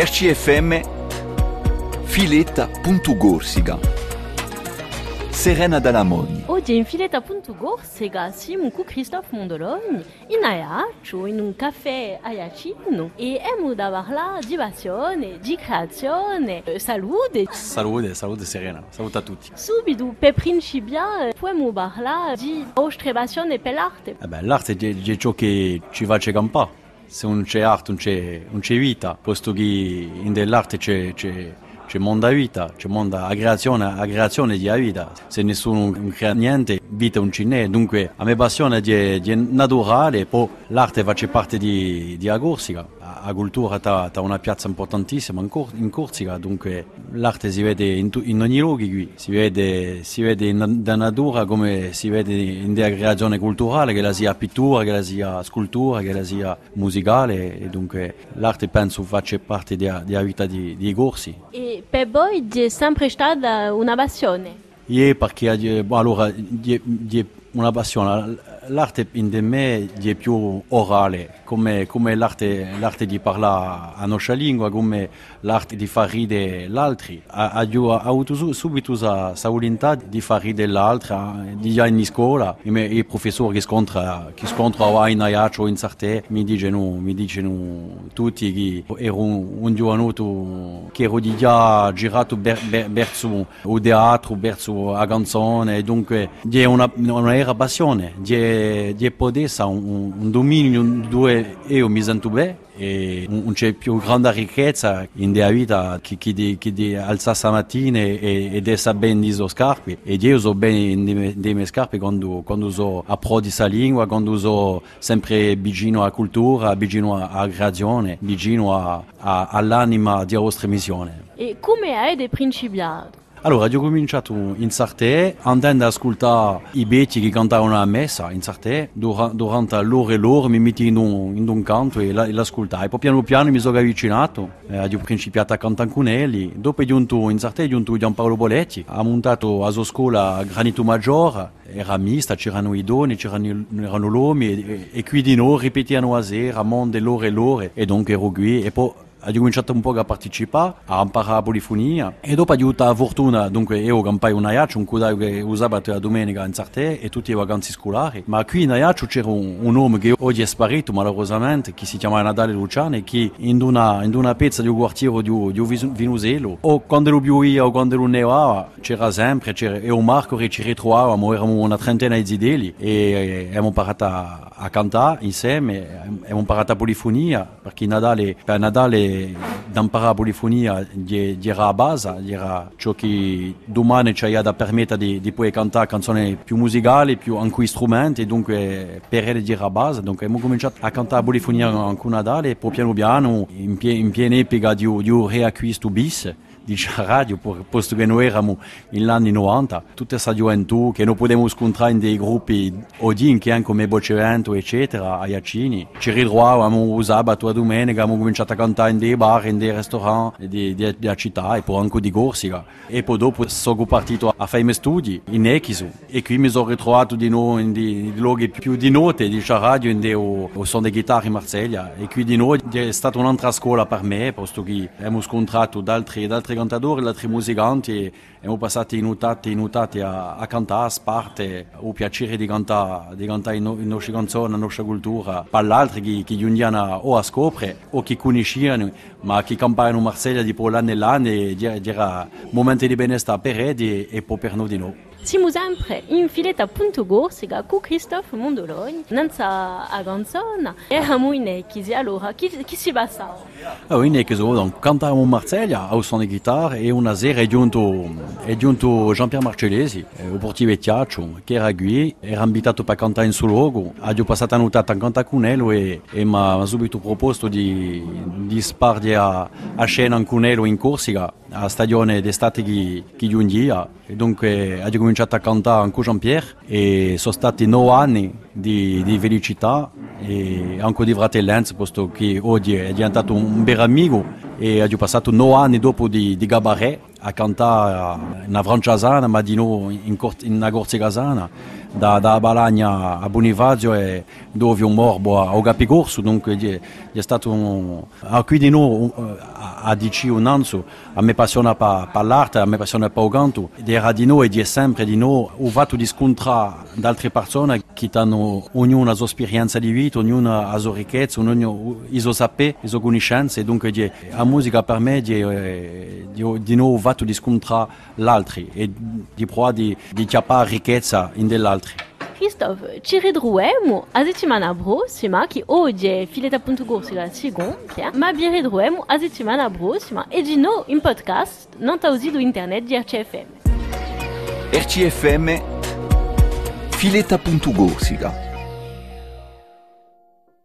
RCFM Filetta.gorsica Serena Dalamoni Oggi in Filetta.gorsica siamo con Christophe Mondoloni in Ayaccio, in un caffè ayacino e abbiamo da parlare di passione, di creazione, eh, salute. Salute, salute Serena, salute a tutti. Subito, per principiare, possiamo parlare di vostra passione per l'arte. Eh beh, l'arte è, ciò che ci face campare. Se non c'è arte non c'è, non c'è vita, posto che in dell'arte c'è, c'è, c'è mondo a vita, c'è mondo a creazione, a creazione di vita. Se nessuno crea niente, vita non ce n'è. Dunque, la mia passione è, è naturale, poi l'arte fa parte di, di Corsica. La cultura ha una piazza importantissima in, Cor- in Corsica, dunque l'arte si vede in, tu- in ogni luogo qui, si vede, si vede da natura come si vede in della creazione culturale, che la sia pittura, che la sia scultura, che la sia musicale, e dunque l'arte penso faccia parte della vita di, di Corsi. E per voi è sempre stata una passione? Sì, perché allora, una passione. L'arte in me è più orale, come, l'arte, l'arte, di parlare a nostra lingua, come l'arte di far ridere l'altro. Ho avuto subito volontà di far ridere l'altro, di già in scuola. I professori che scontrano scontra in Aiaccio o in Sarte mi dicono, mi dicono tutti che ero un, un giovanotto che ero già girato verso il teatro, verso la canzone, dunque. Di, di poter un, un dominio dove io mi sento bene e non c'è più grande ricchezza in della vita che, che, di, che di alzarsi la mattina e, ed essere bene di scarpe e io so bene delle mie scarpe quando, quando so approdi questa lingua quando so sempre vicino alla cultura vicino alla creazione vicino all'anima della vostra missione E come avete principiato? Allora, ho cominciato in Sarte andando ad ascoltare i betti che cantavano a messa in Sarte, durante l'ora e l'ora mi metto in un, in un canto e l'ascoltai. Poi piano piano mi sono avvicinato, eh, ho principiato a cantare con elli. Dopo è giunto in Sarte, è giunto Giampaolo Boletti, ha montato a sua scuola Granito Maggiore, era mista, c'erano i doni, c'erano erano l'uomo e, e, qui di noi ripetevano a sera, a mondo l'ora e l'ora e dunque ero qui e poi ho cominciato un po' a partecipare, a imparare la polifonia e dopo ho avuto la fortuna, dunque io campai un Aiaccio, un cudaio che usava la domenica in Sarte e tutte le vacanze scolari, ma qui in Aiaccio c'era un, un, uomo che oggi è sparito malauradamente, che si chiama Natale Luciano e che in una, in una pezza di un quartiere di, di Vinuselo, o quando lo pioveva o quando lo nevava, c'era sempre, c'era, un Marco che ci ritrovavamo, eravamo una trentina di zideli e abbiamo imparato a, a cantare insieme, abbiamo imparato la polifonia, perché Natale, per Natale d'imparare la polifonia era la base, era ciò che domani ci ha da di, di poter cantare canzoni più musicali, più anche strumenti, dunque per era la base. Dunque abbiamo cominciato a cantare la polifonia anche Natale e poi piano piano, in, pie, in piena epoca di un riacquisto bis, di radio, posto che noi eravamo negli anni 90, tutta questa gioventù che non potevamo scontrare in dei gruppi odin che anche come Bocevento, eccetera, a Iacini. Ci ritrovavamo il sabato a domenica, abbiamo cominciato a cantare in dei bar, in dei ristoranti della città e poi anche di Corsica. E poi dopo sono partito a fare i miei studi in Echisu e qui mi sono ritrovato di nuovo in dei luoghi più di notte di radio, in dei, o, o sono di chitarra in Marseglia. E qui di nuovo è stata un'altra scuola per me, posto che abbiamo scontrato da altri, da altri cantatori, da altri musicanti e abbiamo passato i notati, notati a, a cantare, a parte, ho piacere di cantare, di cantare le nostre canzoni, la nostra cultura, per gli altri che, che giungiano o a scoprire o che conoscono, ma che campano in Marseglia di l'anno e l'anno e era momenti di benessere per edi e per noi di noi. Siamo sempre in filetta.gorsica con Christophe Mondoloni, senza a canzone. Eravamo in Echisi, allora chi, chi si passava? Oh, in Echisi, donc, cantavamo Marseglia, suono di chitarra e una sera è giunto, è giunto Jean-Pierre Marcellesi, eh, un portiere Tiaccio, che era qui, era invitato per cantare in suo luogo, ha passato la notte a cantare con lui e, e mi ha subito proposto di, di spargere a, a scena con lui in Corsica, a stagione d'estate che, che giungia e dunque ha cominciato a cantare con Jean-Pierre e sono stati nove anni di, di felicità e anche di fratellanza posto che oggi è diventato un vero amico e ha passato nove anni dopo di, di Gabaret a cantare in Franciasana ma di nuovo in, in una da, da Balagna a Bonifacio e dove un morbo a Ogapigorso dunque è, è stato un, qui di nuovo a dici un anno, a me passiona pa, pa l'arte, a me passiona pa o canto, ed era di noi e di sempre di noi, ho fatto di scontrare ad altre persone che hanno ognuna la sua esperienza di vita, ognuna la sua ricchezza, ognuno i suoi saperi, le sue conoscenze, dunque di, la musica per me di, di, di noi ho fatto di scontrare l'altro e di provare di, di chiappare ricchezza in dell'altro. Christophe, ci ridruemo a settimana prossima, che oggi è fileta.corsica seconda, ma vi ridruemo a settimana prossima e di nuovo in podcast non tausido internet di RCFM. RCFM fileta.corsica